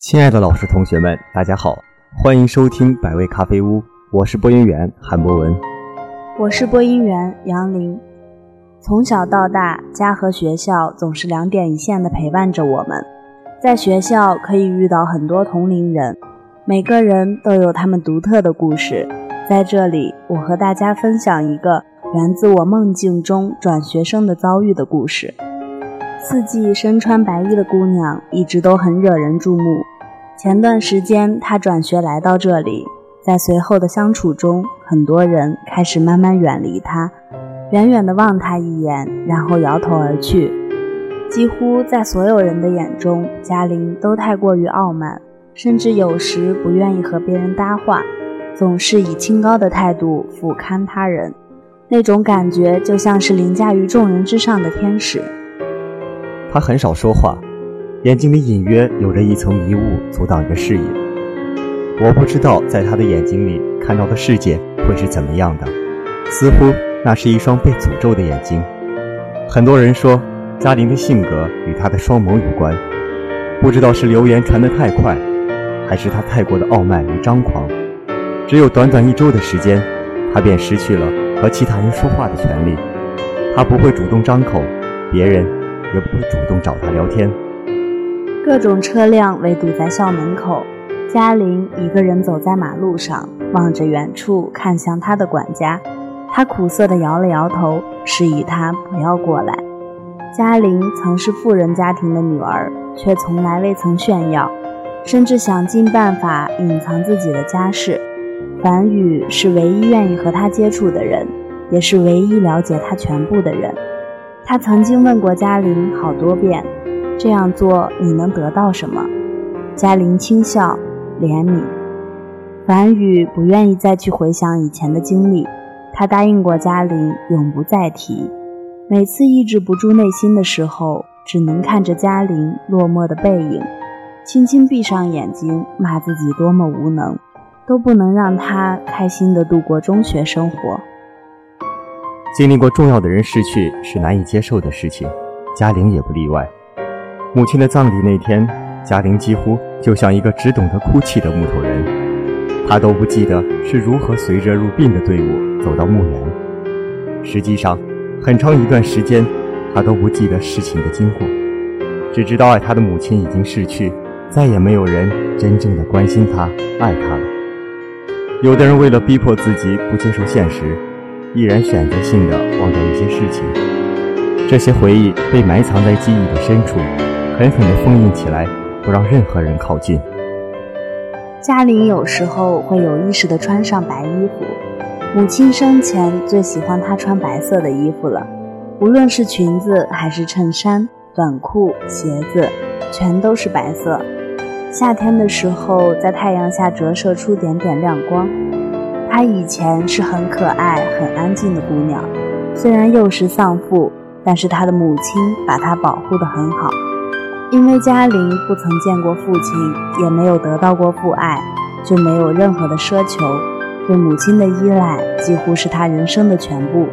亲爱的老师、同学们，大家好，欢迎收听百味咖啡屋，我是播音员韩博文，我是播音员杨林。从小到大，家和学校总是两点一线的陪伴着我们。在学校可以遇到很多同龄人，每个人都有他们独特的故事。在这里，我和大家分享一个源自我梦境中转学生的遭遇的故事。四季身穿白衣的姑娘一直都很惹人注目。前段时间他转学来到这里，在随后的相处中，很多人开始慢慢远离他，远远地望他一眼，然后摇头而去。几乎在所有人的眼中，嘉玲都太过于傲慢，甚至有时不愿意和别人搭话，总是以清高的态度俯瞰他人，那种感觉就像是凌驾于众人之上的天使。他很少说话，眼睛里隐约有着一层迷雾阻挡着视野。我不知道在他的眼睛里看到的世界会是怎么样的，似乎那是一双被诅咒的眼睛。很多人说嘉玲的性格与她的双眸有关，不知道是流言传得太快，还是她太过的傲慢与张狂。只有短短一周的时间，她便失去了和其他人说话的权利。她不会主动张口，别人。也不会主动找他聊天。各种车辆围堵在校门口，嘉玲一个人走在马路上，望着远处，看向他的管家。他苦涩地摇了摇头，示意他不要过来。嘉玲曾是富人家庭的女儿，却从来未曾炫耀，甚至想尽办法隐藏自己的家世。樊宇是唯一愿意和他接触的人，也是唯一了解他全部的人。他曾经问过嘉玲好多遍：“这样做你能得到什么？”嘉玲轻笑：“怜悯。”樊宇不愿意再去回想以前的经历，他答应过嘉玲永不再提。每次抑制不住内心的时候，只能看着嘉玲落寞的背影，轻轻闭上眼睛，骂自己多么无能，都不能让她开心地度过中学生活。经历过重要的人逝去是难以接受的事情，嘉玲也不例外。母亲的葬礼那天，嘉玲几乎就像一个只懂得哭泣的木头人，她都不记得是如何随着入殡的队伍走到墓园。实际上，很长一段时间，她都不记得事情的经过，只知道爱她的母亲已经逝去，再也没有人真正的关心她、爱她了。有的人为了逼迫自己不接受现实。毅然选择性的忘掉一些事情，这些回忆被埋藏在记忆的深处，狠狠地封印起来，不让任何人靠近。嘉玲有时候会有意识地穿上白衣服，母亲生前最喜欢她穿白色的衣服了，无论是裙子还是衬衫、短裤、鞋子，全都是白色。夏天的时候，在太阳下折射出点点亮光。她以前是很可爱、很安静的姑娘，虽然幼时丧父，但是她的母亲把她保护得很好。因为嘉玲不曾见过父亲，也没有得到过父爱，就没有任何的奢求，对母亲的依赖几乎是她人生的全部。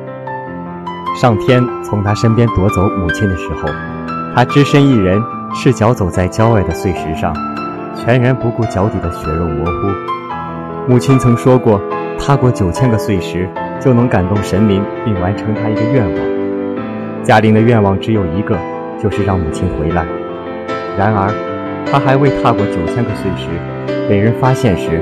上天从她身边夺走母亲的时候，她只身一人，赤脚走在郊外的碎石上，全然不顾脚底的血肉模糊。母亲曾说过。踏过九千个碎石，就能感动神明，并完成他一个愿望。嘉玲的愿望只有一个，就是让母亲回来。然而，他还未踏过九千个碎石，被人发现时，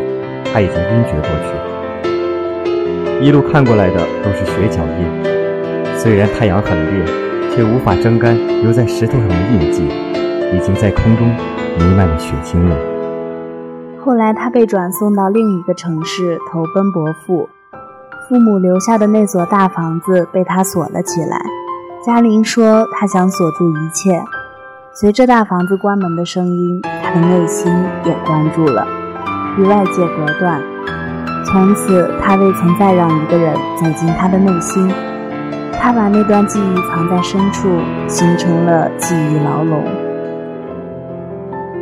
他已经晕厥过去。一路看过来的都是血脚印，虽然太阳很烈，却无法蒸干留在石头上的印记，已经在空中弥漫着血腥味。后来，他被转送到另一个城市投奔伯父，父母留下的那所大房子被他锁了起来。嘉玲说：“他想锁住一切。”随着大房子关门的声音，他的内心也关住了，与外界隔断。从此，他未曾再让一个人走进他的内心。他把那段记忆藏在深处，形成了记忆牢笼。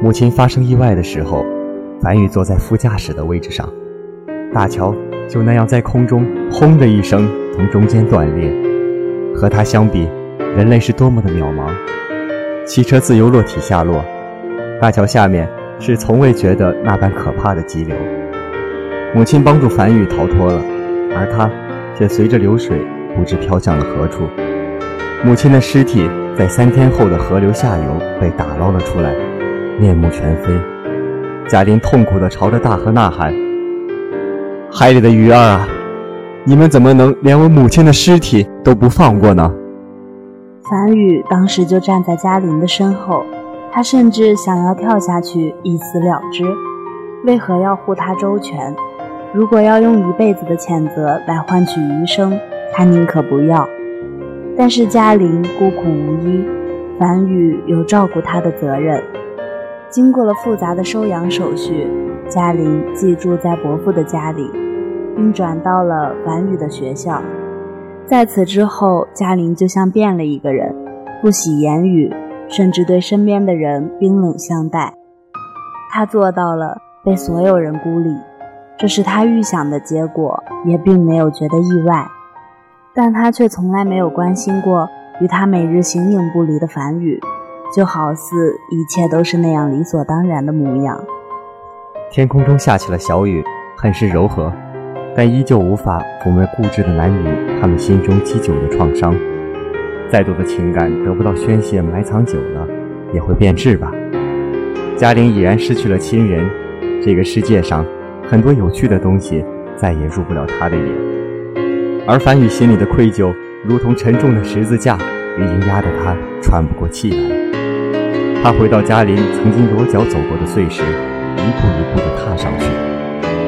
母亲发生意外的时候。樊宇坐在副驾驶的位置上，大桥就那样在空中“轰”的一声从中间断裂。和他相比，人类是多么的渺茫。汽车自由落体下落，大桥下面是从未觉得那般可怕的激流。母亲帮助樊宇逃脱了，而他却随着流水不知飘向了何处。母亲的尸体在三天后的河流下游被打捞了出来，面目全非。贾玲痛苦地朝着大河呐喊：“海里的鱼儿啊，你们怎么能连我母亲的尸体都不放过呢？”樊宇当时就站在嘉玲的身后，他甚至想要跳下去一死了之。为何要护她周全？如果要用一辈子的谴责来换取余生，他宁可不要。但是嘉玲孤苦无依，樊宇有照顾她的责任。经过了复杂的收养手续，嘉玲寄住在伯父的家里，并转到了樊宇的学校。在此之后，嘉玲就像变了一个人，不喜言语，甚至对身边的人冰冷相待。她做到了被所有人孤立，这是她预想的结果，也并没有觉得意外。但她却从来没有关心过与她每日形影不离的樊宇。就好似一切都是那样理所当然的模样。天空中下起了小雨，很是柔和，但依旧无法抚慰固执的男女他们心中积久的创伤。再多的情感得不到宣泄，埋藏久了也会变质吧。嘉玲已然失去了亲人，这个世界上很多有趣的东西再也入不了他的眼。而樊宇心里的愧疚，如同沉重的十字架，已经压得他喘不过气来。他回到嘉玲曾经裸脚走过的碎石，一步一步地踏上去，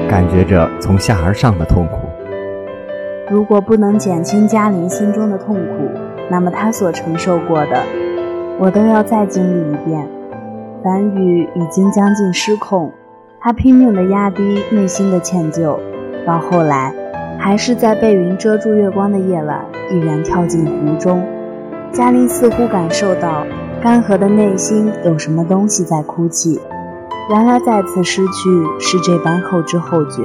感觉着从下而上的痛苦。如果不能减轻嘉玲心中的痛苦，那么她所承受过的，我都要再经历一遍。樊宇已经将近失控，他拼命地压低内心的歉疚，到后来，还是在被云遮住月光的夜晚，毅然跳进湖中。嘉玲似乎感受到。干涸的内心有什么东西在哭泣？原来再次失去是这般后知后觉。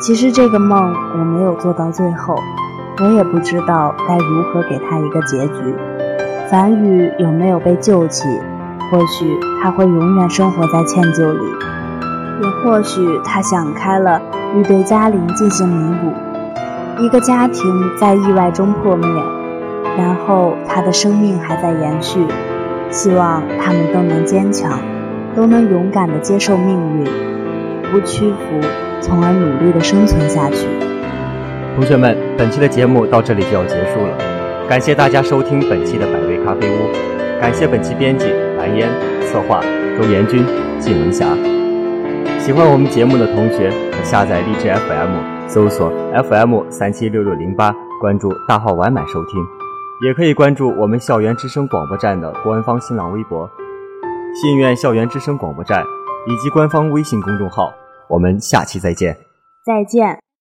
其实这个梦我没有做到最后，我也不知道该如何给他一个结局。樊宇有没有被救起？或许他会永远生活在歉疚里，也或许他想开了，欲对嘉玲进行弥补。一个家庭在意外中破灭，然后他的生命还在延续。希望他们都能坚强，都能勇敢地接受命运，不屈服，从而努力地生存下去。同学们，本期的节目到这里就要结束了，感谢大家收听本期的百味咖啡屋，感谢本期编辑蓝烟，策划周延军、季文霞。喜欢我们节目的同学可下载荔枝 FM，搜索 FM 三七六六零八，关注大号晚满收听。也可以关注我们校园之声广播站的官方新浪微博“信院校园之声广播站”以及官方微信公众号。我们下期再见！再见。